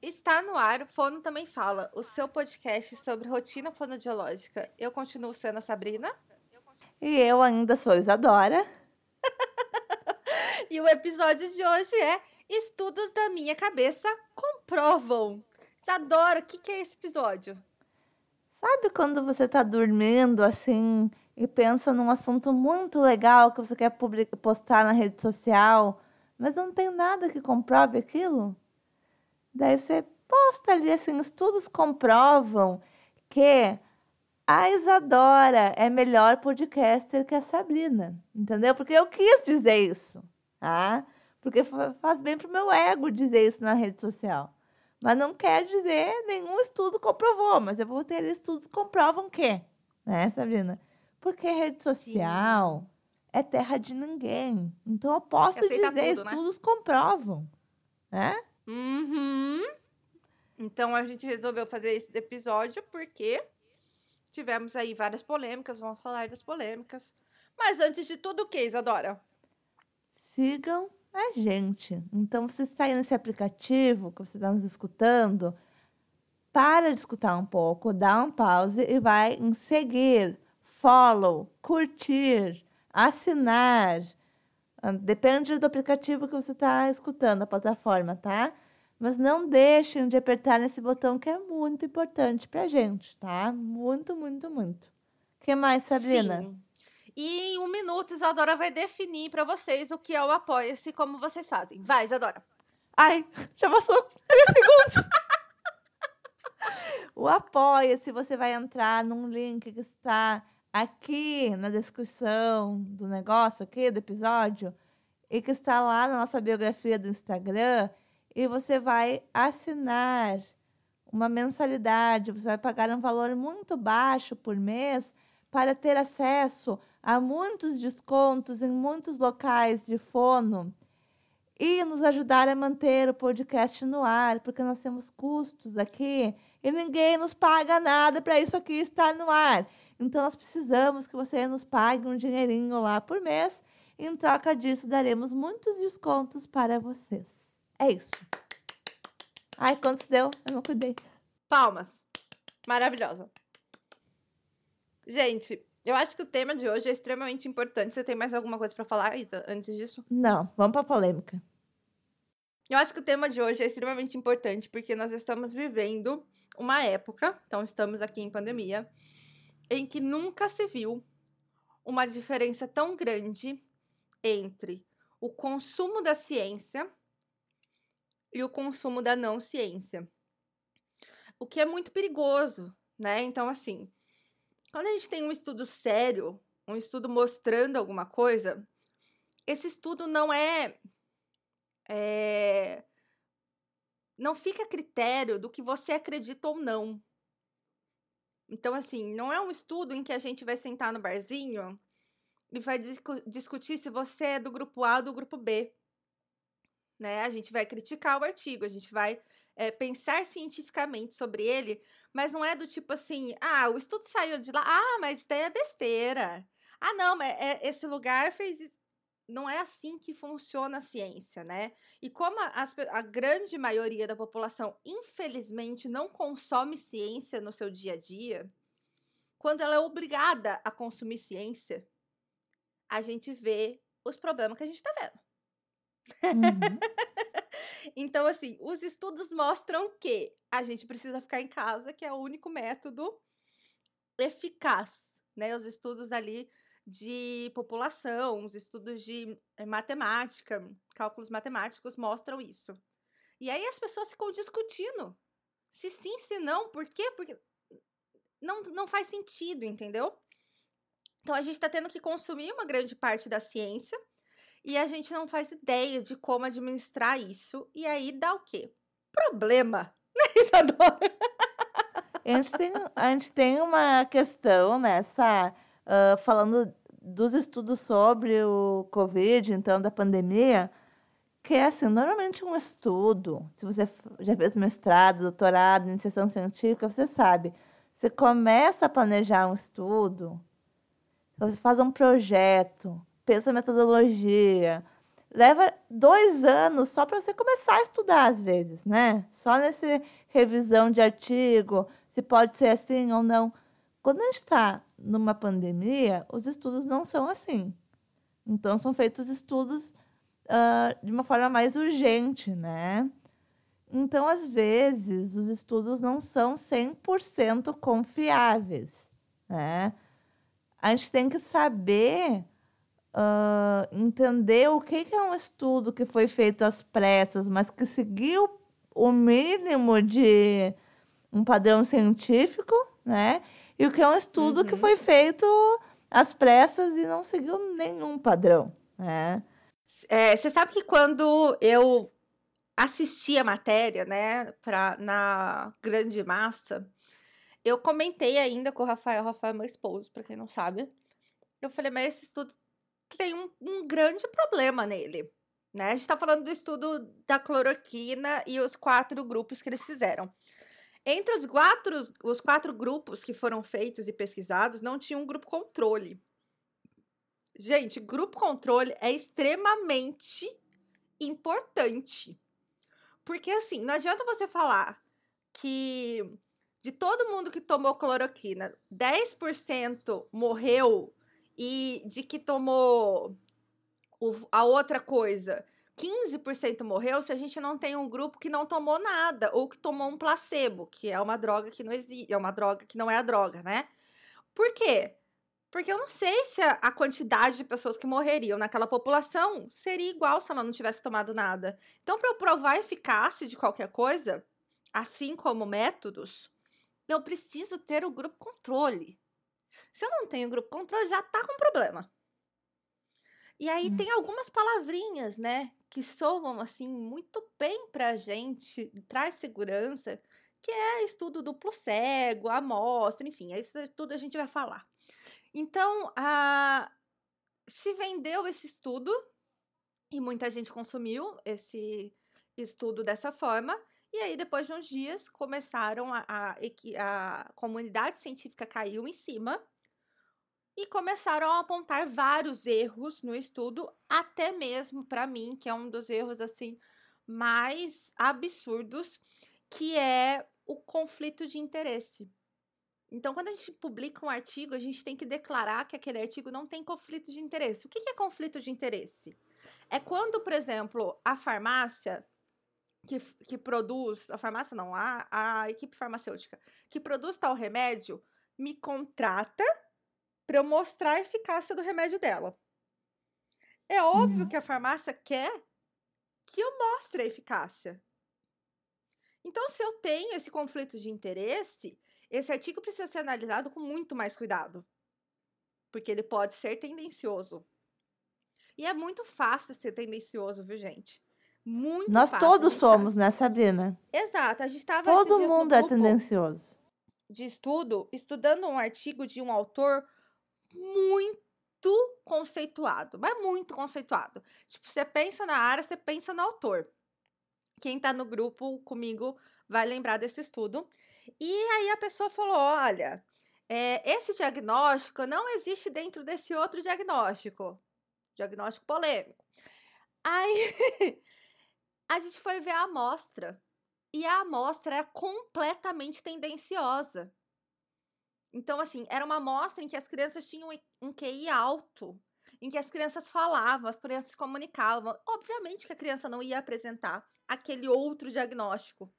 Está no ar, o Fono Também Fala, o seu podcast sobre rotina fonodiológica. Eu continuo sendo a Sabrina. E eu ainda sou Isadora. e o episódio de hoje é Estudos da Minha Cabeça Comprovam. Isadora, o que, que é esse episódio? Sabe quando você está dormindo assim e pensa num assunto muito legal que você quer postar na rede social, mas não tem nada que comprove aquilo? Daí você posta ali assim, estudos comprovam que a Isadora é melhor podcaster que a Sabrina, entendeu? Porque eu quis dizer isso, tá? Porque faz bem pro meu ego dizer isso na rede social. Mas não quer dizer nenhum estudo comprovou, mas eu vou ter estudos que comprovam que, né, Sabrina? Porque rede social Sim. é terra de ninguém. Então eu posso dizer, tudo, né? estudos né? comprovam, né? Uhum. Então a gente resolveu fazer esse episódio porque tivemos aí várias polêmicas, vamos falar das polêmicas. Mas antes de tudo, o que, Isadora? Sigam a gente. Então, você está aí nesse aplicativo que você está nos escutando, para de escutar um pouco, dá um pause e vai em seguir, follow, curtir, assinar. Ah, depende do aplicativo que você está escutando, a plataforma, tá? Mas não deixem de apertar nesse botão que é muito importante para a gente, tá? Muito, muito, muito. O que mais, Sabrina? Sim. E em um minuto, Isadora vai definir para vocês o que é o Apoia-se e como vocês fazem. Vai, Isadora. Ai, já passou 3 segundos. o Apoia-se, você vai entrar num link que está aqui na descrição do negócio, aqui do episódio, e que está lá na nossa biografia do Instagram, e você vai assinar uma mensalidade, você vai pagar um valor muito baixo por mês para ter acesso a muitos descontos em muitos locais de fono e nos ajudar a manter o podcast no ar, porque nós temos custos aqui e ninguém nos paga nada para isso aqui estar no ar. Então nós precisamos que você nos pague um dinheirinho lá por mês. E em troca disso, daremos muitos descontos para vocês. É isso. Ai, quantos deu? Eu não cuidei. Palmas. Maravilhosa. Gente, eu acho que o tema de hoje é extremamente importante. Você tem mais alguma coisa para falar, Isa, antes disso? Não, vamos para polêmica. Eu acho que o tema de hoje é extremamente importante porque nós estamos vivendo uma época, então estamos aqui em pandemia, em que nunca se viu uma diferença tão grande entre o consumo da ciência e o consumo da não ciência. O que é muito perigoso, né? Então, assim, quando a gente tem um estudo sério, um estudo mostrando alguma coisa, esse estudo não é, é não fica a critério do que você acredita ou não. Então, assim, não é um estudo em que a gente vai sentar no barzinho e vai discu discutir se você é do grupo A ou do grupo B. Né? A gente vai criticar o artigo, a gente vai é, pensar cientificamente sobre ele, mas não é do tipo assim, ah, o estudo saiu de lá, ah, mas isso daí é besteira. Ah, não, mas é, esse lugar fez. Não é assim que funciona a ciência, né? E como a, a grande maioria da população, infelizmente, não consome ciência no seu dia a dia, quando ela é obrigada a consumir ciência, a gente vê os problemas que a gente está vendo. Uhum. então, assim, os estudos mostram que a gente precisa ficar em casa, que é o único método eficaz, né? Os estudos ali de população, os estudos de eh, matemática, cálculos matemáticos mostram isso. E aí as pessoas ficam discutindo se sim, se não, por quê? Porque não, não faz sentido, entendeu? Então a gente está tendo que consumir uma grande parte da ciência e a gente não faz ideia de como administrar isso. E aí dá o quê? Problema, né, Isadora? Gente tem, a gente tem uma questão nessa, uh, falando dos estudos sobre o Covid, então, da pandemia, que é assim, normalmente um estudo, se você já fez mestrado, doutorado, iniciação científica, você sabe, você começa a planejar um estudo, você faz um projeto, pensa metodologia, leva dois anos só para você começar a estudar, às vezes, né? Só nessa revisão de artigo, se pode ser assim ou não. Quando a gente está numa pandemia, os estudos não são assim. Então, são feitos estudos uh, de uma forma mais urgente, né? Então, às vezes, os estudos não são 100% confiáveis, né? A gente tem que saber uh, entender o que, que é um estudo que foi feito às pressas, mas que seguiu o mínimo de um padrão científico, né? E o que é um estudo uhum. que foi feito às pressas e não seguiu nenhum padrão, né? É, você sabe que quando eu assisti a matéria, né, pra, na grande massa, eu comentei ainda com o Rafael, Rafael é meu esposo, para quem não sabe. Eu falei, mas esse estudo tem um, um grande problema nele. Né? A gente está falando do estudo da cloroquina e os quatro grupos que eles fizeram. Entre os quatro, os quatro grupos que foram feitos e pesquisados, não tinha um grupo controle. Gente, grupo controle é extremamente importante. Porque assim, não adianta você falar que de todo mundo que tomou cloroquina, 10% morreu e de que tomou a outra coisa, 15% morreu se a gente não tem um grupo que não tomou nada ou que tomou um placebo, que é uma droga que não existe, é uma droga que não é a droga, né? Por quê? Porque eu não sei se a, quantidade de pessoas que morreriam naquela população seria igual se ela não tivesse tomado nada. Então, para eu provar a eficácia de qualquer coisa, assim como métodos, eu preciso ter o grupo controle. Se eu não tenho grupo controle, já tá com problema. E aí hum. tem algumas palavrinhas, né, que soam assim muito bem pra gente, traz segurança, que é estudo duplo cego, amostra, enfim, é isso tudo a gente vai falar. Então, a, se vendeu esse estudo e muita gente consumiu esse estudo dessa forma. E aí, depois de uns dias, começaram a, a, a comunidade científica caiu em cima e começaram a apontar vários erros no estudo, até mesmo para mim, que é um dos erros assim mais absurdos, que é o conflito de interesse. Então, quando a gente publica um artigo, a gente tem que declarar que aquele artigo não tem conflito de interesse. O que é conflito de interesse? É quando, por exemplo, a farmácia que, que produz, a farmácia não, a, a equipe farmacêutica, que produz tal remédio, me contrata para eu mostrar a eficácia do remédio dela. É óbvio uhum. que a farmácia quer que eu mostre a eficácia. Então, se eu tenho esse conflito de interesse, esse artigo precisa ser analisado com muito mais cuidado, porque ele pode ser tendencioso. E é muito fácil ser tendencioso, viu, gente? Muito Nós fácil. todos tá somos, tá... né, Sabrina? Exato. A gente estava Todo mundo é tendencioso. De estudo, estudando um artigo de um autor muito conceituado, mas muito conceituado. Tipo, você pensa na área, você pensa no autor. Quem tá no grupo comigo vai lembrar desse estudo. E aí a pessoa falou: olha, é, esse diagnóstico não existe dentro desse outro diagnóstico. Diagnóstico polêmico. Aí a gente foi ver a amostra. E a amostra é completamente tendenciosa. Então, assim, era uma amostra em que as crianças tinham um QI alto, em que as crianças falavam, as crianças se comunicavam. Obviamente que a criança não ia apresentar aquele outro diagnóstico.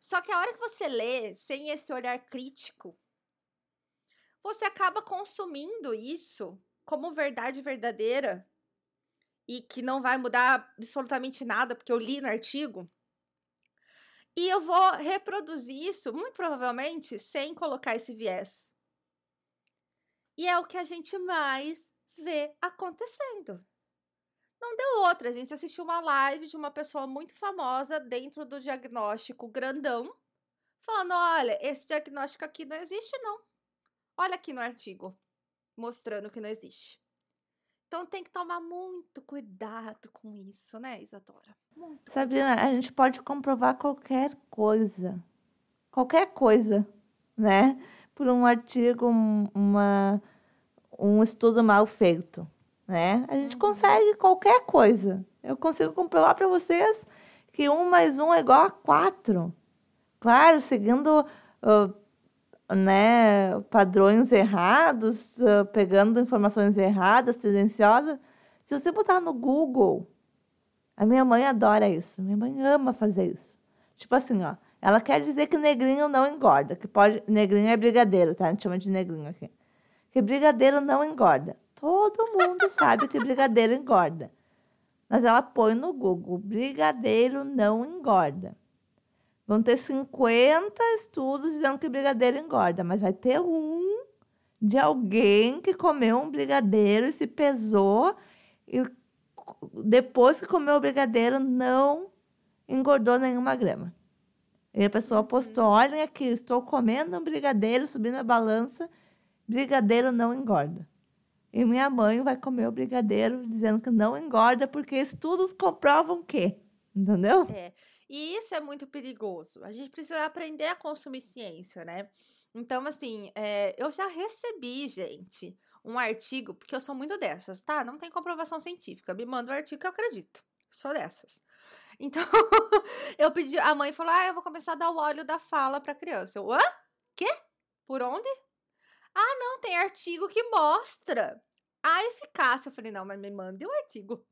Só que a hora que você lê sem esse olhar crítico, você acaba consumindo isso como verdade verdadeira e que não vai mudar absolutamente nada, porque eu li no artigo. E eu vou reproduzir isso, muito provavelmente, sem colocar esse viés. E é o que a gente mais vê acontecendo. Não deu outra. A gente assistiu uma live de uma pessoa muito famosa dentro do diagnóstico grandão, falando: olha, esse diagnóstico aqui não existe, não. Olha aqui no artigo, mostrando que não existe. Então tem que tomar muito cuidado com isso, né, Isadora? Muito Sabrina, a gente pode comprovar qualquer coisa. Qualquer coisa, né? Por um artigo, uma, um estudo mal feito né? A gente consegue qualquer coisa. Eu consigo comprovar para vocês que um mais um é igual a quatro. Claro, seguindo uh, né, padrões errados, uh, pegando informações erradas, tendenciosas. Se você botar no Google, a minha mãe adora isso. Minha mãe ama fazer isso. Tipo assim, ó. Ela quer dizer que negrinho não engorda, que pode. Negrinho é brigadeiro, tá? A gente chama de negrinho aqui. Que brigadeiro não engorda. Todo mundo sabe que brigadeiro engorda. Mas ela põe no Google: brigadeiro não engorda. Vão ter 50 estudos dizendo que brigadeiro engorda, mas vai ter um de alguém que comeu um brigadeiro e se pesou e depois que comeu o brigadeiro não engordou nenhuma grama. E a pessoa uhum. postou: olhem aqui, estou comendo um brigadeiro, subindo a balança, brigadeiro não engorda. E minha mãe vai comer o brigadeiro dizendo que não engorda, porque estudos comprovam que. Entendeu? É. E isso é muito perigoso. A gente precisa aprender a consumir ciência, né? Então, assim, é, eu já recebi, gente, um artigo, porque eu sou muito dessas, tá? Não tem comprovação científica. Me manda o um artigo que eu acredito. Sou dessas. Então, eu pedi, a mãe falou: "Ah, eu vou começar a dar o óleo da fala para criança". Eu: "Hã? Quê? Por onde?" "Ah, não, tem artigo que mostra a eficácia". Eu falei: "Não, mas me mande o artigo,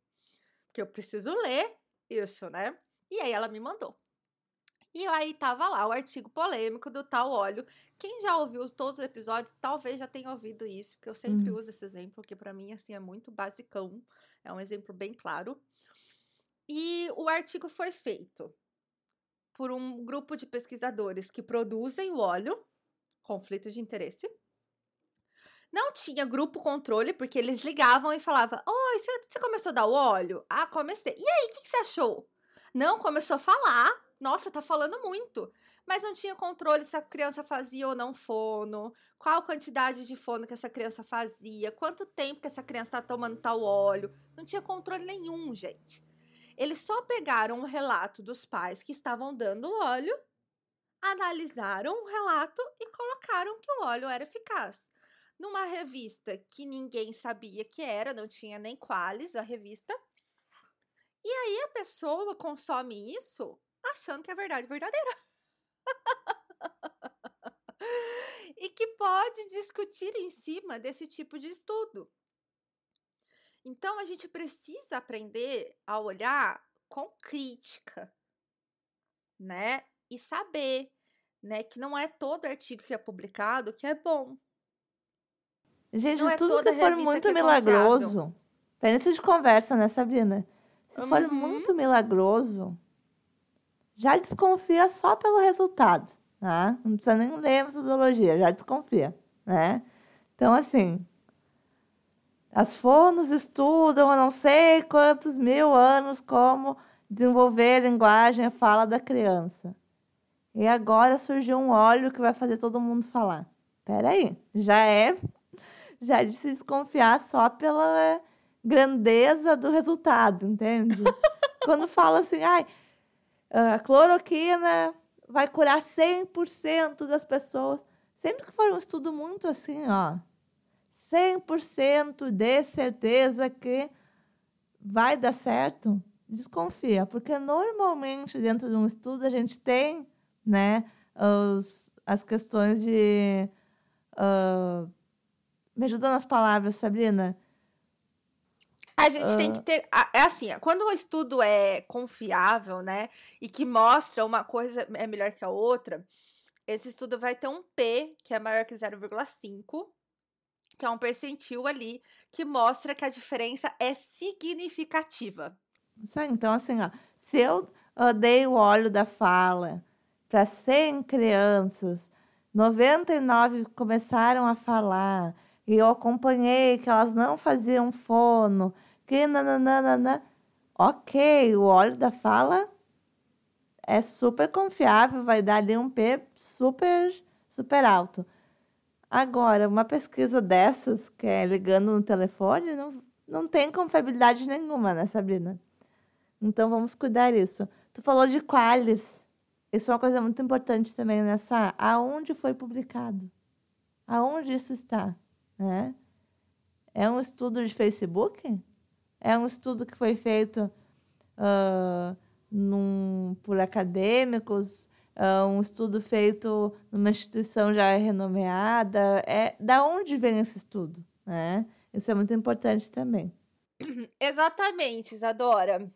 que eu preciso ler isso, né?" E aí ela me mandou. E aí tava lá o artigo polêmico do tal óleo. Quem já ouviu todos os episódios, talvez já tenha ouvido isso, porque eu sempre uhum. uso esse exemplo, que para mim assim é muito basicão. É um exemplo bem claro. E o artigo foi feito por um grupo de pesquisadores que produzem o óleo, conflito de interesse. Não tinha grupo controle, porque eles ligavam e falavam: Oi, você começou a dar o óleo? Ah, comecei. E aí, o que, você achou? Não, começou a falar. Nossa, tá falando muito. Mas não tinha controle se a criança fazia ou não fono, qual quantidade de fono que essa criança fazia, quanto tempo que essa criança tá tomando tal óleo. Não tinha controle nenhum, gente. Eles só pegaram o relato dos pais que estavam dando óleo, analisaram o relato e colocaram que o óleo era eficaz. Numa revista que ninguém sabia que era, não tinha nem quales a revista. E aí a pessoa consome isso achando que é verdade verdadeira. e que pode discutir em cima desse tipo de estudo. Então a gente precisa aprender a olhar com crítica, né? E saber, né, que não é todo artigo que é publicado que é bom. Gente, não é tudo que for muito que é milagroso. De conversa, né, Sabrina? Se uhum. for muito milagroso, já desconfia só pelo resultado, tá? Não precisa nem ler a metodologia, já desconfia, né? Então, assim, as fonos estudam há não sei quantos mil anos como desenvolver a linguagem, a fala da criança. E agora surgiu um óleo que vai fazer todo mundo falar. Peraí, já é já de se desconfiar só pela grandeza do resultado, entende? Quando fala assim, ai, a cloroquina vai curar 100% das pessoas. Sempre que for um estudo muito assim, ó, 100% de certeza que vai dar certo, desconfia, porque normalmente dentro de um estudo a gente tem, né, os, as questões de uh, me ajuda nas palavras, Sabrina. A gente uh... tem que ter. É assim, quando o estudo é confiável, né? E que mostra uma coisa é melhor que a outra, esse estudo vai ter um P, que é maior que 0,5, que é um percentil ali que mostra que a diferença é significativa. Então, assim, ó, se eu uh, dei o óleo da fala para 100 crianças, 99 começaram a falar, e eu acompanhei que elas não faziam fono, que nananana. Ok, o óleo da fala é super confiável, vai dar ali um P super, super alto. Agora, uma pesquisa dessas, que é ligando no telefone, não, não tem confiabilidade nenhuma, né, Sabrina? Então, vamos cuidar disso. Tu falou de qualis. Isso é uma coisa muito importante também nessa. Aonde foi publicado? Aonde isso está? É, é um estudo de Facebook? É um estudo que foi feito uh, num, por acadêmicos, um estudo feito numa instituição já renomeada. É, da onde vem esse estudo? Né? Isso é muito importante também. Exatamente, Isadora.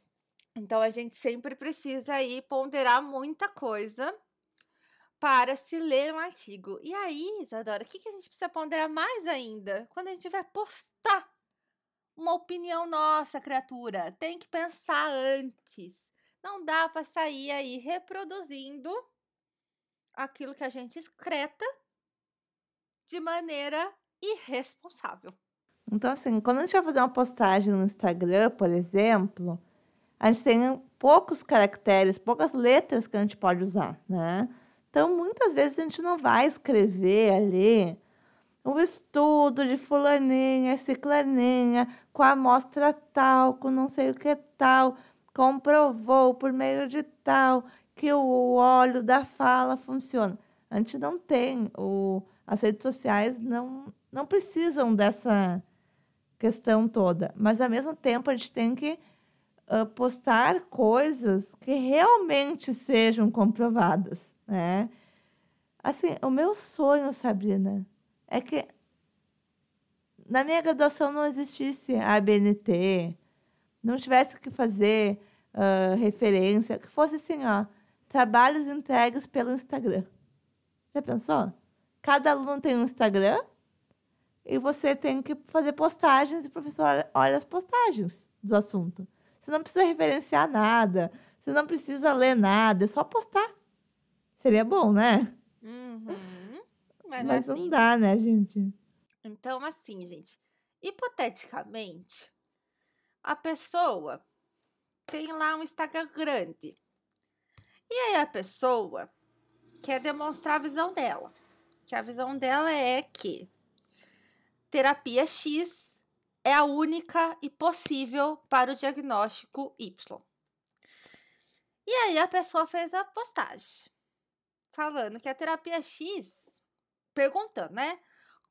Então a gente sempre precisa aí ponderar muita coisa para se ler um artigo. E aí, Isadora, o que, que a gente precisa ponderar mais ainda? Quando a gente vai postar uma opinião nossa, criatura, tem que pensar antes. Não dá para sair aí reproduzindo aquilo que a gente excreta de maneira irresponsável. Então, assim, quando a gente vai fazer uma postagem no Instagram, por exemplo, a gente tem poucos caracteres, poucas letras que a gente pode usar, né? Então, muitas vezes a gente não vai escrever ali um estudo de fulaninha, ciclaninha, com a amostra tal, com não sei o que tal, comprovou por meio de tal que o óleo da fala funciona. A gente não tem, o, as redes sociais não, não precisam dessa questão toda, mas ao mesmo tempo a gente tem que uh, postar coisas que realmente sejam comprovadas né? Assim, o meu sonho, Sabrina, é que na minha graduação não existisse a ABNT, não tivesse que fazer uh, referência, que fosse assim, ó, trabalhos entregues pelo Instagram. Já pensou? Cada aluno tem um Instagram e você tem que fazer postagens e o professor olha as postagens do assunto. Você não precisa referenciar nada, você não precisa ler nada, é só postar. Seria bom, né? Uhum. Mas, Mas assim, não dá, né, gente? Então, assim, gente, hipoteticamente, a pessoa tem lá um Instagram grande. E aí a pessoa quer demonstrar a visão dela. Que a visão dela é que terapia X é a única e possível para o diagnóstico Y. E aí a pessoa fez a postagem falando que a terapia X, perguntando, né?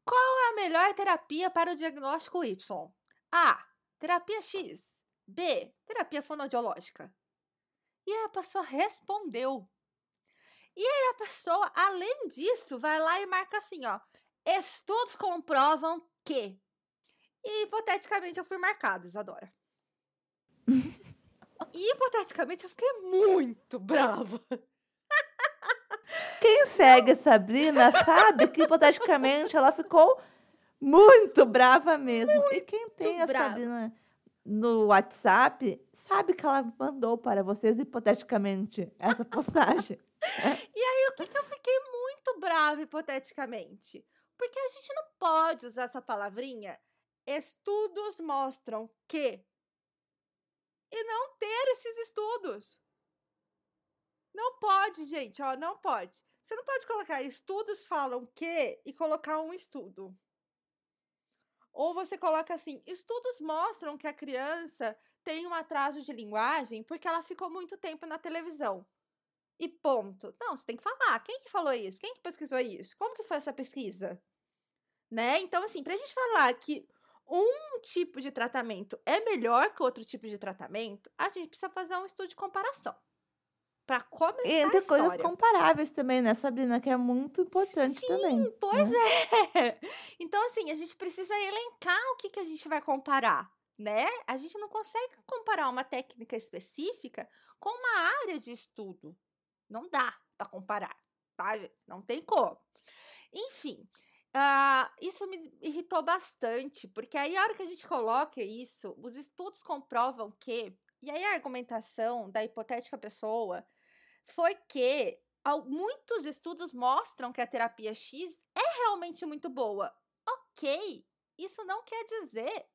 Qual é a melhor terapia para o diagnóstico Y? A. Terapia X. B. Terapia fonoaudiológica. E aí a pessoa respondeu. E aí a pessoa, além disso, vai lá e marca assim, ó. Estudos comprovam que. E hipoteticamente eu fui marcada, Isadora. e hipoteticamente eu fiquei muito brava. Quem segue a Sabrina sabe que, hipoteticamente, ela ficou muito brava mesmo. Muito e quem tem a Sabrina no WhatsApp sabe que ela mandou para vocês, hipoteticamente, essa postagem. e aí, o que, que eu fiquei muito brava, hipoteticamente? Porque a gente não pode usar essa palavrinha. Estudos mostram que. E não ter esses estudos. Não pode, gente, ó, não pode. Você não pode colocar estudos falam que e colocar um estudo. Ou você coloca assim: estudos mostram que a criança tem um atraso de linguagem porque ela ficou muito tempo na televisão. E ponto. Não, você tem que falar. Quem que falou isso? Quem que pesquisou isso? Como que foi essa pesquisa? Né? Então, assim, pra gente falar que um tipo de tratamento é melhor que outro tipo de tratamento, a gente precisa fazer um estudo de comparação para começar e entre coisas comparáveis também, né, Sabrina? Que é muito importante Sim, também. Sim, pois né? é. Então, assim, a gente precisa elencar o que, que a gente vai comparar, né? A gente não consegue comparar uma técnica específica com uma área de estudo. Não dá para comparar, tá, gente? Não tem como. Enfim, uh, isso me irritou bastante, porque aí a hora que a gente coloca isso, os estudos comprovam que. E aí a argumentação da hipotética pessoa foi que muitos estudos mostram que a terapia X é realmente muito boa. Ok, isso não quer dizer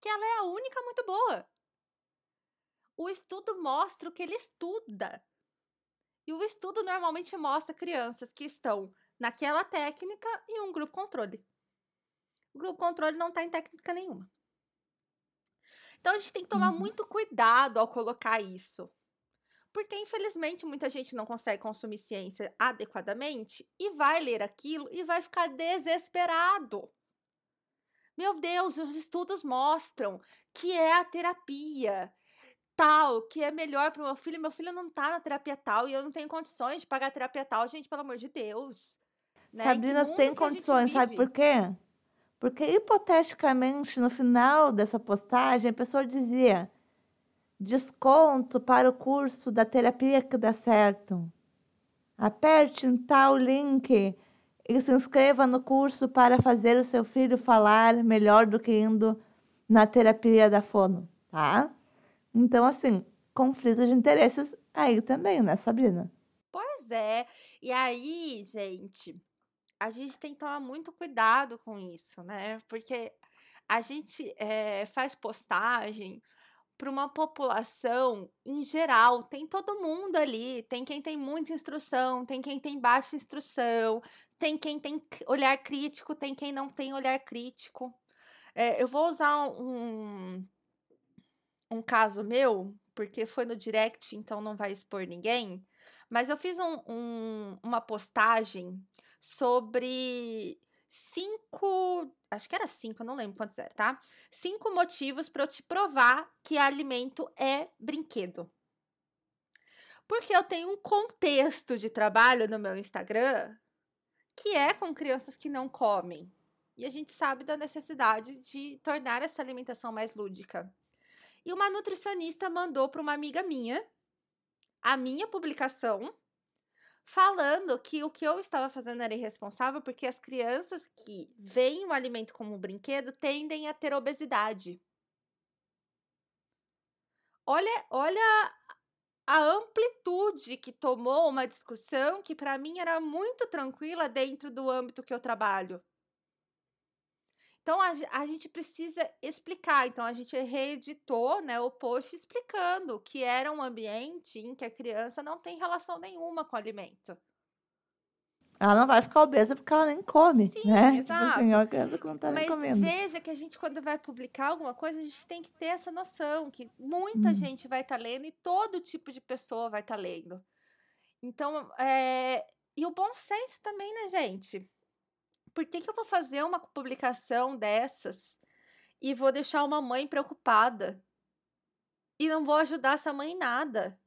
que ela é a única muito boa. O estudo mostra o que ele estuda. E o estudo normalmente mostra crianças que estão naquela técnica e um grupo controle. O grupo controle não está em técnica nenhuma. Então a gente tem que tomar uhum. muito cuidado ao colocar isso. Porque, infelizmente, muita gente não consegue consumir ciência adequadamente e vai ler aquilo e vai ficar desesperado. Meu Deus, os estudos mostram que é a terapia. tal que é melhor pro meu filho. Meu filho não tá na terapia tal e eu não tenho condições de pagar a terapia tal. Gente, pelo amor de Deus. Né? Sabrina tem condições, sabe por quê? Porque, hipoteticamente, no final dessa postagem, a pessoa dizia: desconto para o curso da terapia que dá certo. Aperte em tal link e se inscreva no curso para fazer o seu filho falar melhor do que indo na terapia da fono, tá? Então, assim, conflito de interesses aí também, né, Sabrina? Pois é. E aí, gente, a gente tem que tomar muito cuidado com isso, né? Porque a gente eh, faz postagem para uma população em geral. Tem todo mundo ali. Tem quem tem muita instrução, tem quem tem baixa instrução, tem quem tem olhar crítico, tem quem não tem olhar crítico. Eh, eu vou usar um, um caso meu, porque foi no direct, então não vai expor ninguém. Mas eu fiz um- um- uma postagem sobre cinco. Acho que era cinco, não lembro quantos era, tá? Cinco motivos para eu te provar que alimento é brinquedo. Porque eu tenho um contexto de trabalho no meu Instagram que é com crianças que não comem. E a gente sabe da necessidade de tornar essa alimentação mais lúdica. E uma nutricionista mandou para uma amiga minha a minha publicação falando que o que eu estava fazendo era irresponsável porque as crianças que veem o alimento como um brinquedo tendem a ter obesidade. Olha, olha a amplitude que tomou uma discussão que para mim era muito tranquila dentro do âmbito que eu trabalho. Então a, a gente precisa explicar. Então a gente reeditou, né, o post explicando que era um ambiente em que a criança não tem relação nenhuma com o alimento. Ela não vai ficar obesa porque ela nem come, Sim, né? Tipo exato. assim, é uma criança que não tá nem Mas comendo. veja que a gente, quando vai publicar alguma coisa, a gente tem que ter essa noção que muita Hum. gente vai estar lendo e todo tipo de pessoa vai estar lendo. Então, é... e o bom senso também, né, gente? Por que, que eu vou fazer uma publicação dessas e vou deixar uma mãe preocupada? E não vou ajudar essa mãe em nada.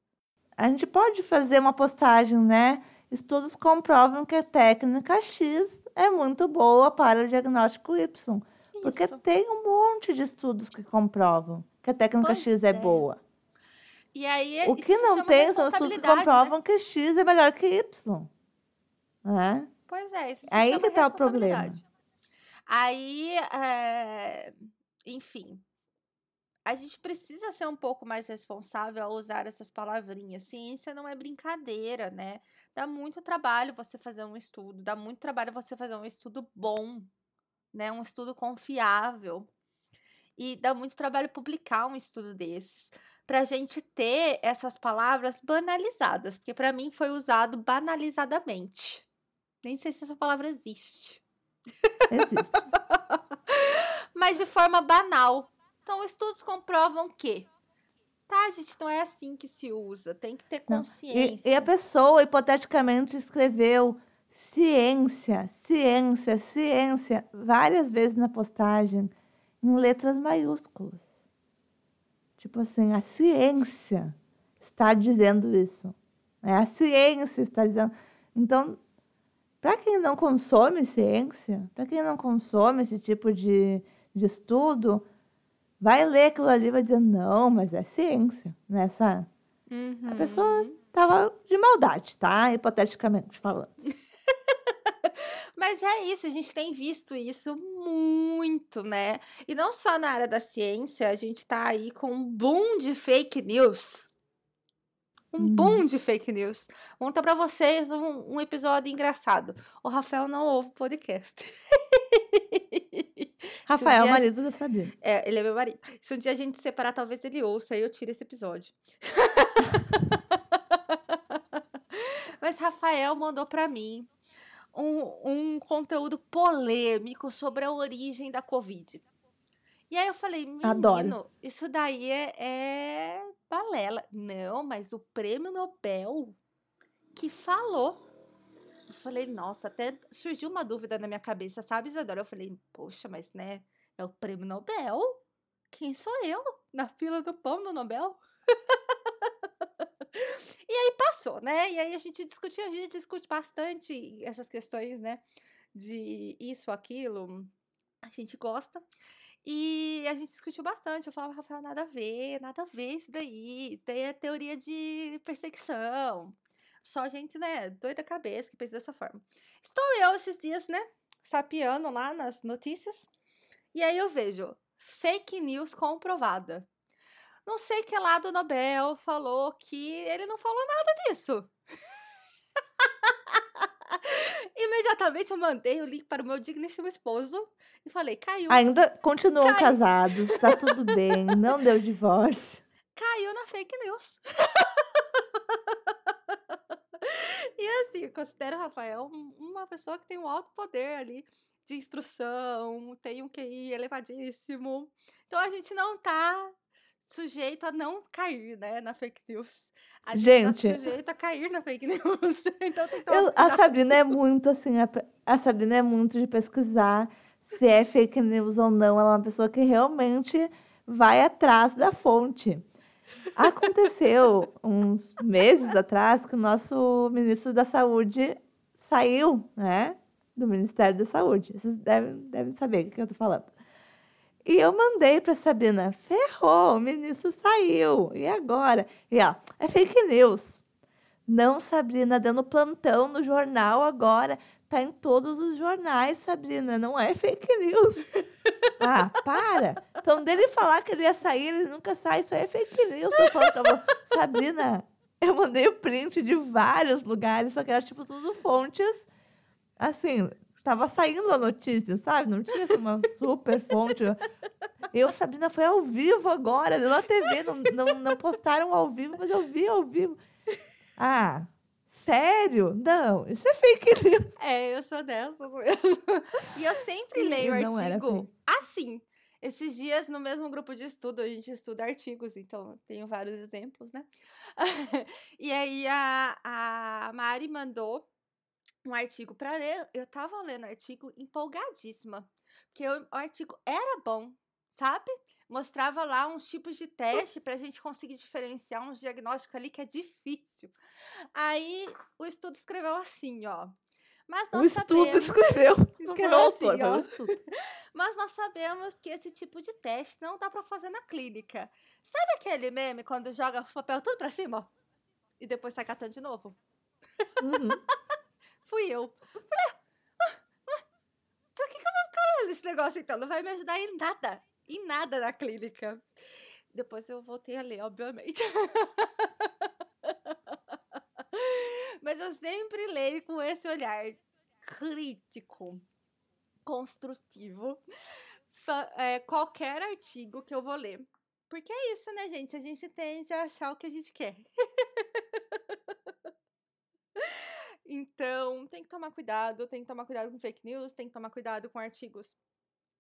A gente pode fazer uma postagem, né? Estudos comprovam que a técnica X é muito boa para o diagnóstico Y. Porque Isso. tem um monte de estudos que comprovam que a técnica Pois X é, é. boa. E aí, O que não tem são estudos que né? comprovam que X é melhor que Y. Né? Pois é, isso se Aí que tá o problema. Aí, é, enfim, a gente precisa ser um pouco mais responsável ao usar essas palavrinhas. Ciência não é brincadeira, né? Dá muito trabalho você fazer um estudo, dá muito trabalho você fazer um estudo bom, né? Um estudo confiável. E dá muito trabalho publicar um estudo desses para a gente ter essas palavras banalizadas, porque para mim foi usado banalizadamente. Nem sei se essa palavra existe. Existe. Mas de forma banal. Então, estudos comprovam que. Tá, gente, não é assim que se usa. Tem que ter consciência. E, e a pessoa, hipoteticamente, escreveu ciência, ciência, ciência, várias vezes na postagem, em letras maiúsculas. Tipo assim, a ciência está dizendo isso. né? A ciência está dizendo. Então, para quem não consome ciência, para quem não consome esse tipo de, de estudo, vai ler aquilo ali e vai dizer, não, mas é ciência, nessa. A pessoa Uhum. tava de maldade, tá? Hipoteticamente falando. Mas é isso, a gente tem visto isso muito, né? E não só na área da ciência, a gente tá aí com um boom de fake news. Um Hum. boom de fake news. Vou contar pra vocês um, um episódio engraçado. O Rafael não ouve o podcast. Rafael, dia a marido da Sabrina. É, ele é meu marido. Se um dia a gente se separar, talvez ele ouça e eu tire esse episódio. Mas Rafael mandou pra mim um, um conteúdo polêmico sobre a origem da Covid. E aí eu falei, menino, Adoro. isso daí é, é balela. Não, mas o prêmio Nobel que falou. Eu falei, nossa, até surgiu uma dúvida na minha cabeça, sabe, Isadora? Eu falei, poxa, mas né, é o prêmio Nobel? Quem sou eu na fila do pão do Nobel? e aí passou, né? E aí a gente discutiu, a gente discute bastante essas questões, né? De isso, aquilo. A gente gosta. E a gente discutiu bastante. Eu falava, Rafael, nada a ver, nada a ver isso daí. Tem a teoria de perseguição. Só gente, né, doida cabeça que pensa dessa forma. Estou eu esses dias, né, sapeando lá nas notícias. E aí eu vejo fake news comprovada. Não sei que lá do Nobel falou que ele não falou nada disso. Imediatamente eu mandei o link para o meu digníssimo esposo e falei: caiu. Ainda continuam caiu. casados, tá tudo bem, não deu divórcio. Caiu na fake news. e assim, eu considero o Rafael uma pessoa que tem um alto poder ali de instrução, tem um QI elevadíssimo. Então a gente não tá sujeito a não cair, né, na fake news. A gente, gente tá sujeito a cair na fake news. então tem que eu, A Sabrina é muito assim, a, a Sabrina é muito de pesquisar se é fake news ou não. Ela é uma pessoa que realmente vai atrás da fonte. Aconteceu uns meses atrás que o nosso ministro da Saúde saiu, né, do Ministério da Saúde. Vocês devem, devem saber o que eu estou falando. E eu mandei para Sabrina, ferrou, o ministro saiu. E agora? E ó, é fake news. Não, Sabrina, dando plantão no jornal agora. Tá em todos os jornais, Sabrina. Não é fake news. ah, para. Então, dele falar que ele ia sair, ele nunca sai. Isso aí é fake news. Sabrina, eu mandei o print de vários lugares, só que era tipo tudo fontes. Assim, tava saindo a notícia, sabe? Não tinha assim, uma super fonte. Eu, Sabrina, foi ao vivo agora, na TV, não, não, não postaram ao vivo, mas eu vi ao vivo. Ah, sério? Não, isso é fake news. É, eu sou dessa mesmo. E eu sempre leio o artigo assim. Esses dias, no mesmo grupo de estudo, a gente estuda artigos, então tenho vários exemplos, né? e aí a, a Mari mandou um artigo para ler. Eu tava lendo o artigo empolgadíssima, porque o, o artigo era bom, sabe? Mostrava lá uns tipos de teste para a gente conseguir diferenciar uns diagnósticos ali que é difícil. Aí o estudo escreveu assim, ó. Mas nós o estudo sabemos... escreveu. Escreveu assim, ó. Mas nós sabemos que esse tipo de teste não dá para fazer na clínica. Sabe aquele meme quando joga o papel tudo para cima? E depois sai catando de novo? Uhum fui eu. Falei, ah, ah, por que, que eu vou ficar nesse negócio então? Não vai me ajudar em nada. Em nada na clínica. Depois eu voltei a ler, obviamente. Mas eu sempre leio com esse olhar crítico, construtivo, é, qualquer artigo que eu vou ler. Porque é isso, né, gente? A gente tende a achar o que a gente quer. Então, tem que tomar cuidado, tem que tomar cuidado com fake news, tem que tomar cuidado com artigos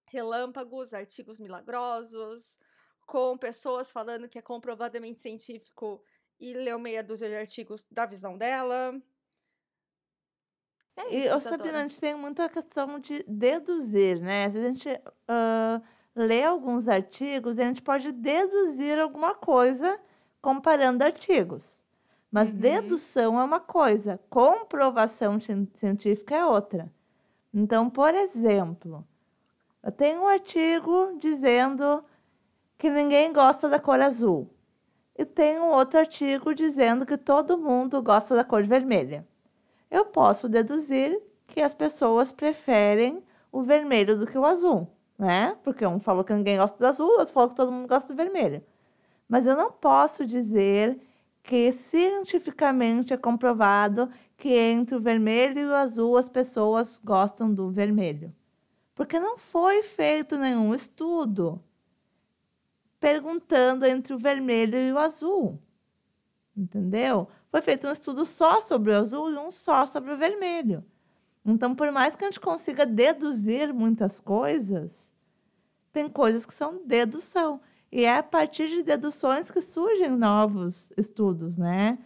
relâmpagos, artigos milagrosos, com pessoas falando que é comprovadamente científico e leu meia dúzia de artigos da visão dela. É isso, e, Sabrina, a gente tem muita questão de deduzir, né? Às vezes a gente uh, lê alguns artigos e a gente pode deduzir alguma coisa comparando artigos. Mas uhum. dedução é uma coisa, comprovação científica é outra. Então, por exemplo, eu tenho um artigo dizendo que ninguém gosta da cor azul. E tem um outro artigo dizendo que todo mundo gosta da cor vermelha. Eu posso deduzir que as pessoas preferem o vermelho do que o azul, né? Porque um falou que ninguém gosta do azul, outro falou que todo mundo gosta do vermelho. Mas eu não posso dizer que cientificamente é comprovado que entre o vermelho e o azul as pessoas gostam do vermelho. Porque não foi feito nenhum estudo perguntando entre o vermelho e o azul. Entendeu? Foi feito um estudo só sobre o azul e um só sobre o vermelho. Então, por mais que a gente consiga deduzir muitas coisas, tem coisas que são dedução. E é a partir de deduções que surgem novos estudos, né?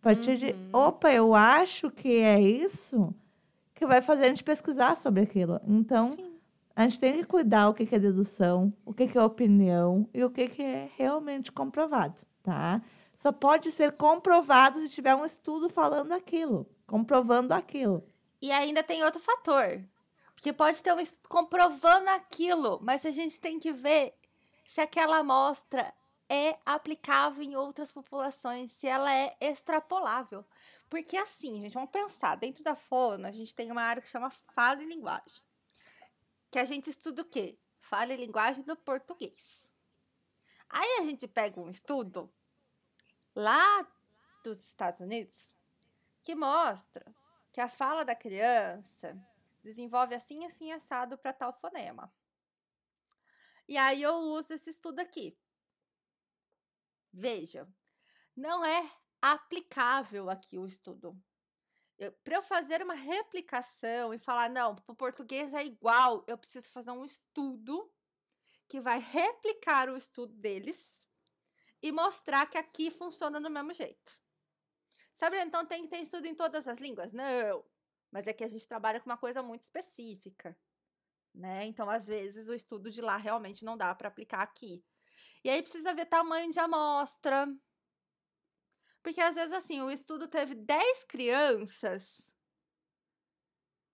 A partir uhum. de, opa, eu acho que é isso, que vai fazer a gente pesquisar sobre aquilo. Então, Sim. a gente tem que cuidar o que é dedução, o que é opinião e o que é realmente comprovado, tá? Só pode ser comprovado se tiver um estudo falando aquilo, comprovando aquilo. E ainda tem outro fator. Porque pode ter um estudo comprovando aquilo, mas a gente tem que ver se aquela amostra é aplicável em outras populações, se ela é extrapolável. Porque assim, gente, vamos pensar, dentro da fono, a gente tem uma área que chama fala e linguagem. Que a gente estuda o quê? Fala e linguagem do português. Aí a gente pega um estudo lá dos Estados Unidos que mostra que a fala da criança desenvolve assim, assim, assado para tal fonema. E aí eu uso esse estudo aqui. Veja, não é aplicável aqui o estudo. Para eu fazer uma replicação e falar, não, o português é igual, eu preciso fazer um estudo que vai replicar o estudo deles e mostrar que aqui funciona do mesmo jeito. Sabe, então tem que ter estudo em todas as línguas? Não. Mas é que a gente trabalha com uma coisa muito específica, né? Então, às vezes, o estudo de lá realmente não dá para aplicar aqui. E aí precisa ver tamanho de amostra. Porque às vezes, assim, o estudo teve 10 crianças.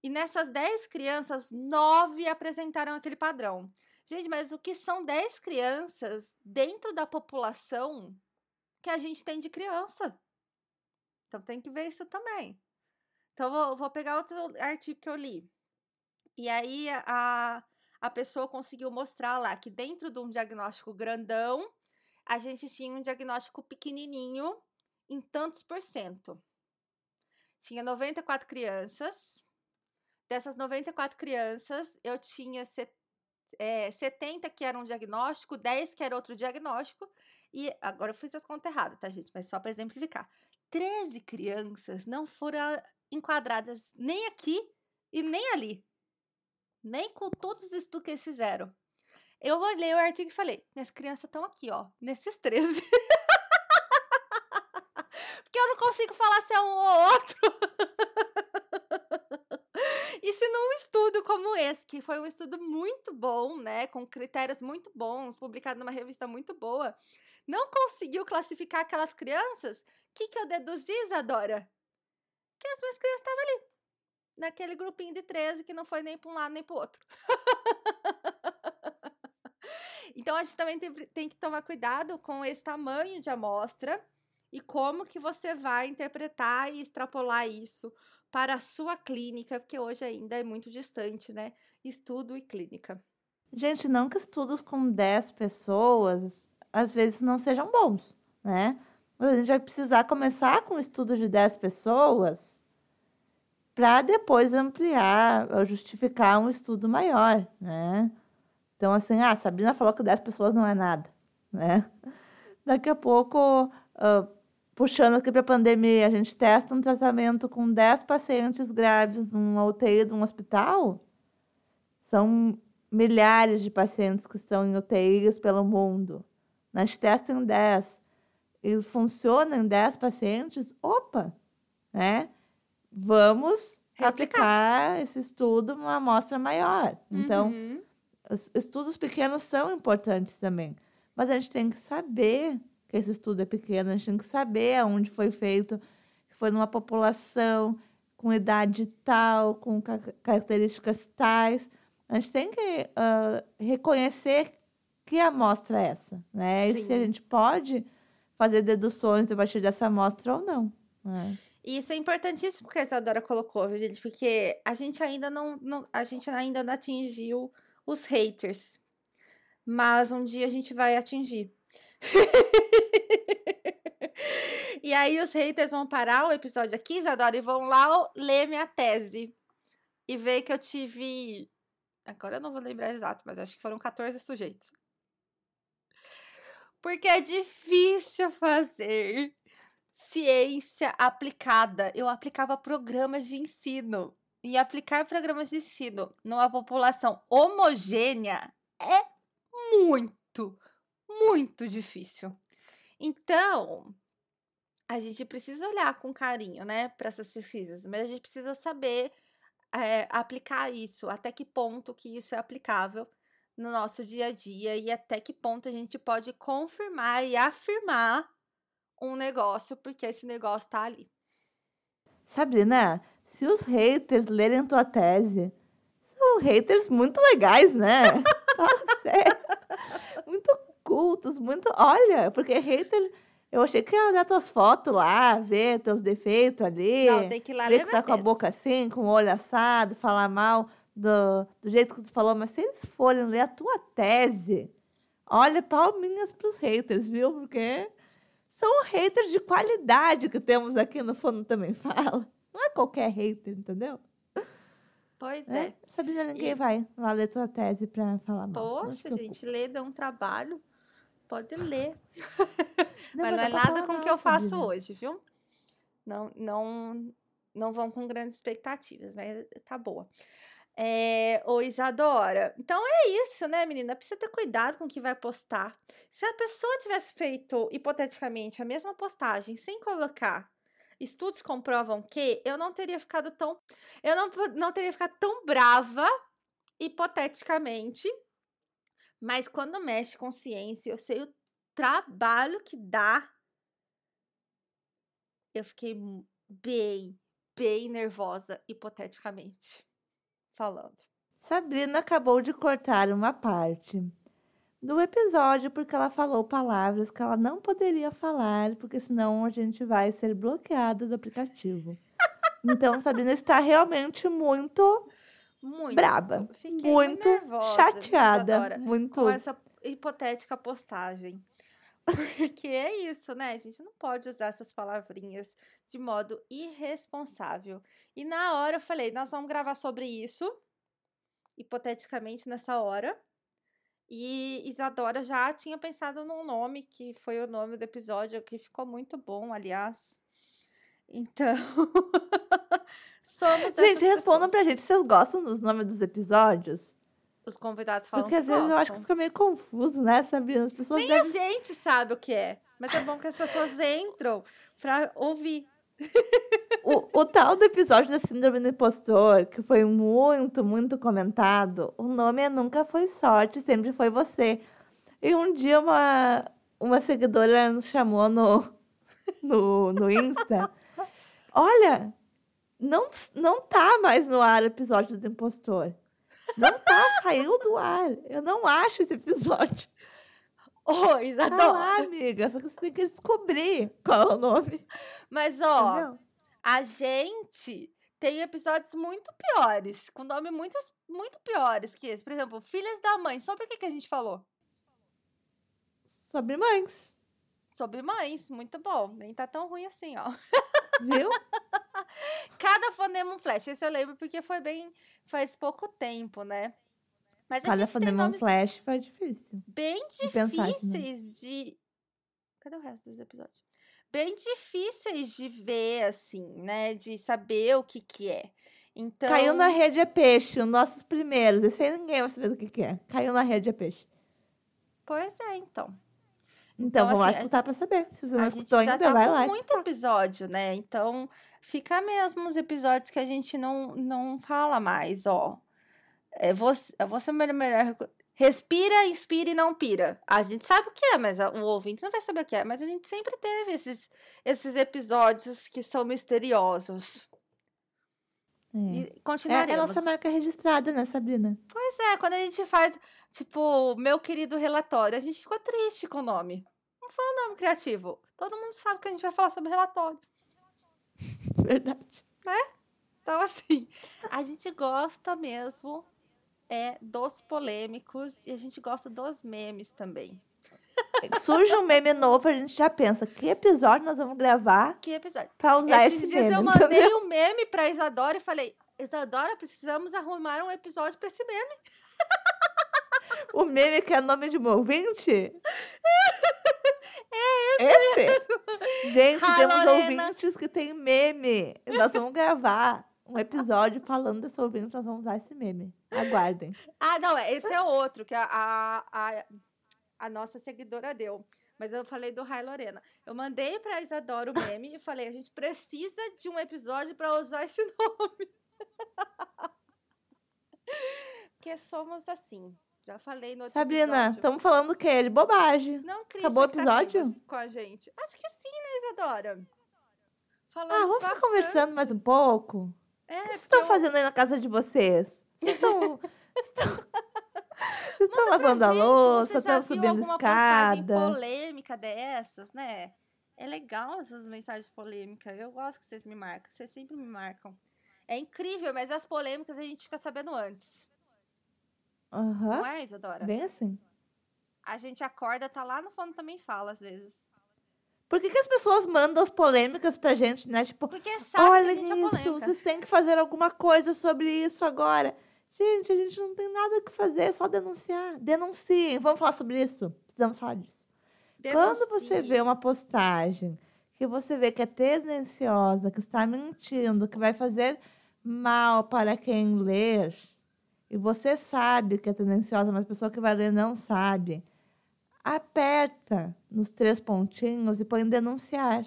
E nessas 10 crianças, 9 apresentaram aquele padrão. Gente, mas o que são 10 crianças dentro da população que a gente tem de criança? Então tem que ver isso também. Então vou, vou pegar outro artigo que eu li. E aí a, a pessoa conseguiu mostrar lá que dentro de um diagnóstico grandão, a gente tinha um diagnóstico pequenininho em tantos por cento. Tinha 94 crianças. Dessas 94 crianças, eu tinha é, 70 que eram um diagnóstico, 10 que era outro diagnóstico, e agora eu fiz as contas erradas, tá, gente? Mas só para exemplificar. 13 crianças não foram enquadradas nem aqui e nem ali. Nem com todos os estudos que eles fizeram. Eu olhei o artigo e falei: minhas crianças estão aqui, ó, nesses 13. Porque eu não consigo falar se é um ou outro. E se num estudo como esse, que foi um estudo muito bom, né, com critérios muito bons, publicado numa revista muito boa, não conseguiu classificar aquelas crianças, o que, que eu deduzi, Isadora? Que as minhas crianças estavam ali, naquele grupinho de 13 que não foi nem para um lado nem para o outro. então a gente também tem, que tomar cuidado com esse tamanho de amostra e como que você vai interpretar e extrapolar isso para a sua clínica, porque hoje ainda é muito distante, né? Estudo e clínica. Gente, não que estudos com 10 pessoas às vezes não sejam bons, né? A gente vai precisar começar com um estudo de 10 pessoas para depois ampliar, justificar um estudo maior, né? Então, assim, ah, Sabrina falou que 10 pessoas não é nada, né? Daqui a pouco, uh, puxando aqui para a pandemia, a gente testa um tratamento com 10 pacientes graves numa UTI de um hospital, são milhares de pacientes que estão em UTIs pelo mundo. Nós testamos em 10 e funciona em 10 pacientes, opa, né? Vamos Replicar. aplicar esse estudo numa amostra maior. Então, uhum. estudos pequenos são importantes também, mas a gente tem que saber que esse estudo é pequeno, a gente tem que saber aonde foi feito, que foi numa população com idade tal, com características tais. A gente tem que uh, reconhecer que amostra é essa, né? Sim. E se a gente pode fazer deduções a partir dessa amostra ou não. Né? Isso é importantíssimo que a Isadora colocou, viu, gente? Porque a gente ainda não, não, a gente ainda não atingiu os haters. Mas um dia a gente vai atingir. e aí os haters vão parar o episódio aqui, Isadora, e vão lá ler minha tese. E ver que eu tive. Agora eu não vou lembrar exato, mas acho que foram 14 sujeitos. Porque é difícil fazer ciência aplicada. Eu aplicava programas de ensino. E aplicar programas de ensino numa população homogênea é muito, muito difícil. Então, a gente precisa olhar com carinho, né, para essas pesquisas, mas a gente precisa saber é, aplicar isso, até que ponto que isso é aplicável no nosso dia a dia e até que ponto a gente pode confirmar e afirmar um negócio, porque esse negócio tá ali. Sabrina, se os haters lerem tua tese, são haters muito legais, né? Nossa, é. Muito cultos, muito. Olha, porque hater. Eu achei que ia olhar tuas fotos lá, ver teus defeitos ali. Não, tem que ir lá ver ler que tá com a boca assim, com o olho assado, falar mal do, do jeito que tu falou. Mas se eles forem ler a tua tese, olha, palminhas pros haters, viu? Porque são haters de qualidade que temos aqui no Fundo Também Fala. Não é qualquer hater, entendeu? Pois É. é. Sabrina, ninguém E- vai lá ler tua tese pra falar mal. Se Poxa, gente, ler dá um trabalho. Pode ler. Não, mas não é nada com o que eu faço Sabrina. hoje, viu? Não, não, não vão com grandes expectativas, mas tá boa. É, ô Isadora, então é isso, né, menina? Precisa ter cuidado com o que vai postar. Se a pessoa tivesse feito, hipoteticamente, a mesma postagem sem colocar estudos comprovam que, eu não teria ficado tão. Eu não, não teria ficado tão brava, hipoteticamente. Mas quando mexe com ciência, eu sei o trabalho que dá. Eu fiquei bem, bem nervosa, hipoteticamente falando. Sabrina acabou de cortar uma parte do episódio porque ela falou palavras que ela não poderia falar, porque senão a gente vai ser bloqueada do aplicativo. Então, Sabrina está realmente muito Muito. braba, muito nervosa, chateada, muito. com essa hipotética postagem. Porque é isso, né? A gente não pode usar essas palavrinhas de modo irresponsável. E na hora eu falei, nós vamos gravar sobre isso, hipoteticamente nessa hora. E Isadora já tinha pensado num nome, que foi o nome do episódio, que ficou muito bom, aliás. Então, somos Gente, respondam pessoas. pra gente se vocês gostam dos nomes dos episódios. Os convidados falam Porque que às vezes eu acho que gostam. fica meio confuso, né, Sabrina? As pessoas Nem a devem gente sabe o que é. Mas é bom que as pessoas entram pra ouvir. O, o tal do episódio da Síndrome do Impostor, que foi muito, muito comentado, o nome é Nunca Foi Sorte, sempre foi você. E um dia uma, uma seguidora nos chamou no, no, no Insta. Olha, não, não tá mais no ar o episódio do Impostor. Não tá, saiu do ar. Eu não acho esse episódio. Ô, Tá Isadora. lá, amiga. Só que você tem que descobrir qual é o nome. Mas, ó, Entendeu? a gente tem episódios muito piores, com nome muito, muito piores que esse. Por exemplo, Filhas da Mãe. Sobre o que, que a gente falou? Sobre mães, Sobre mães. Muito bom. Nem tá tão ruim assim, ó. viu? Cada fonema um flash. Esse eu lembro porque foi bem. faz pouco tempo, né? Mas Cada fonema um flash foi difícil. bem de difíceis de. Cadê o resto dos episódios? Bem difíceis de ver, assim, né? De saber o que que é. Então. Caiu na rede é peixe, os nossos primeiros. Esse aí ninguém vai saber do que, que é. Caiu na rede é peixe. Pois é, então. Então, Então, vamos lá assim, a- escutar pra saber. Se você não escutou já ainda, tá vai lá. muito episódio, né? Então, fica mesmo os episódios que a gente não, não fala mais, ó. É você, é você melhor, melhor. Respira, inspira e não pira. A gente sabe o que é, mas o ouvinte não vai saber o que é. Mas a gente sempre teve esses, esses episódios que são misteriosos. É. E É, é continuaremos. a nossa marca registrada, né, Sabrina? Pois é, quando a gente faz, tipo, meu querido relatório, a gente ficou triste com o nome. Não foi um nome criativo. Todo mundo sabe que a gente vai falar sobre relatório. Verdade. Então, assim, a gente gosta mesmo é dos polêmicos e a gente gosta dos memes também. Surge um meme novo, a gente já pensa que episódio nós vamos gravar Que episódio? pra usar Esses esse dias meme. eu entendeu? mandei um meme pra Isadora e falei: Isadora, precisamos arrumar um episódio pra esse meme. O meme que é nome de um ouvinte? É esse. Gente, Hi, temos Lorena. ouvintes que tem meme. Nós vamos gravar um episódio falando desse ouvinte, nós vamos usar esse meme. Aguardem. Ah, não, é- esse é outro que a, a, a, a nossa seguidora deu. Mas eu falei do Rai Lorena. Eu mandei pra Isadora o meme e falei: a gente precisa de um episódio pra usar esse nome. Porque somos assim. Já falei no outro Sabrina, estamos falando o quê? De bobagem. Não cria acabou o episódio? com a gente. Acho que sim, né, Isadora? Ah, vamos ficar conversando mais um pouco? É, O que vocês estão eu- fazendo aí na casa de vocês? Vocês estão. Vocês estão, Manda pra lavando a gente, louça, você viu subindo escada. polêmica dessas, né? É legal essas mensagens polêmicas. Eu gosto que vocês me marcam. Vocês sempre me marcam. É incrível, mas as polêmicas a gente fica sabendo antes. Aham. Não é, Isadora? Bem assim. A gente acorda, tá lá no fundo também fala, às vezes. Por que, que as pessoas mandam as polêmicas pra gente, né? Tipo, Porque sabe olha que a gente é isso, polêmica. vocês têm que fazer alguma coisa sobre isso agora. Gente, a gente não tem nada que fazer, é só denunciar. Denunciem, vamos falar sobre isso. Precisamos falar disso. Quando você Denuncie. vê uma postagem que você vê que é tendenciosa, que está mentindo, que vai fazer mal para quem ler, e você sabe que é tendenciosa, mas a pessoa que vai ler não sabe, aperta nos três pontinhos e põe denunciar.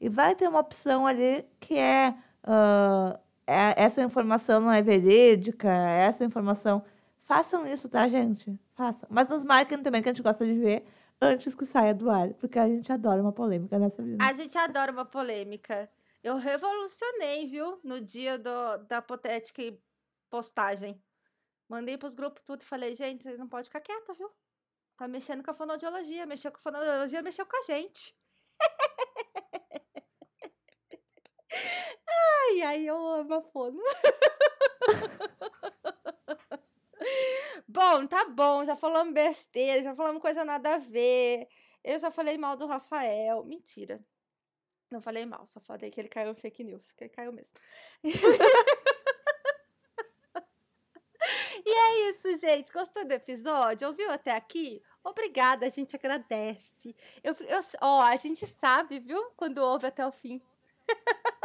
E vai ter uma opção ali que é, é- essa informação não é verídica, essa informação. Façam isso, tá, gente? Façam. Mas nos marquem também, que a gente gosta de ver antes que saia do ar, porque a gente adora uma polêmica nessa vida. A gente adora uma polêmica. Eu revolucionei, viu? No dia do, da potética postagem. Mandei pros grupos tudo e falei, gente, vocês não podem ficar quieta, viu? Tá mexendo com a fonoaudiologia. Mexeu com a fonoaudiologia, mexeu com a gente. ai, ai, eu amo a fono. bom, tá bom. Já falamos besteira, já falamos coisa nada a ver. Eu já falei mal do Rafael. Mentira. Não falei mal, só falei que ele caiu em fake news, que ele caiu mesmo. e é isso, gente. Gostou do episódio? Ouviu até aqui? Obrigada, a gente agradece. Eu, eu, ó, a gente sabe, viu? Quando ouve até o fim.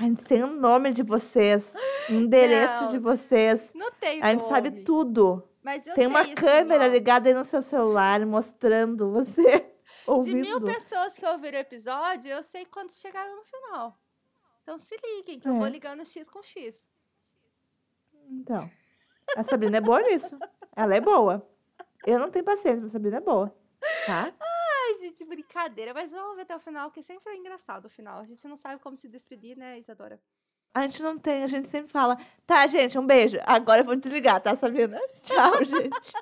A gente tem o nome de vocês, o endereço Não. de vocês. Não tem A gente sabe nome, tudo. Mas eu Tem uma câmera ligada aí no seu celular mostrando você De mil ouvindo. pessoas que ouviram o episódio, eu sei quantos chegaram no final. Então se liguem, que eu vou É. ligando X com X. Então, a Sabrina é boa nisso. Ela é boa. Eu não tenho paciência, mas a Sabrina é boa. Tá? Gente, brincadeira. Mas vamos ver até o final, porque sempre é engraçado o final. A gente não sabe como se despedir, né, Isadora? A gente não tem, a gente sempre fala. Tá, gente, um beijo. Agora eu vou desligar, tá, Sabrina? Tchau, gente.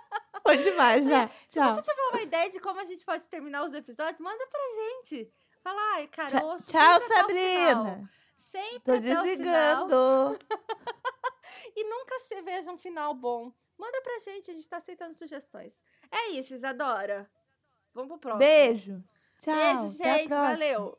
Foi demais já. Se Tchau. você tiver uma ideia de como a gente pode terminar os episódios, manda pra gente. Fala, ai, cara, Tchau, tchau. Sabrina. Sempre Tô desligando. E nunca se veja um final bom. Manda pra gente, a gente tá aceitando sugestões. É isso, Isadora. Vamos pro próximo. Beijo. Tchau. Beijo, gente. Valeu.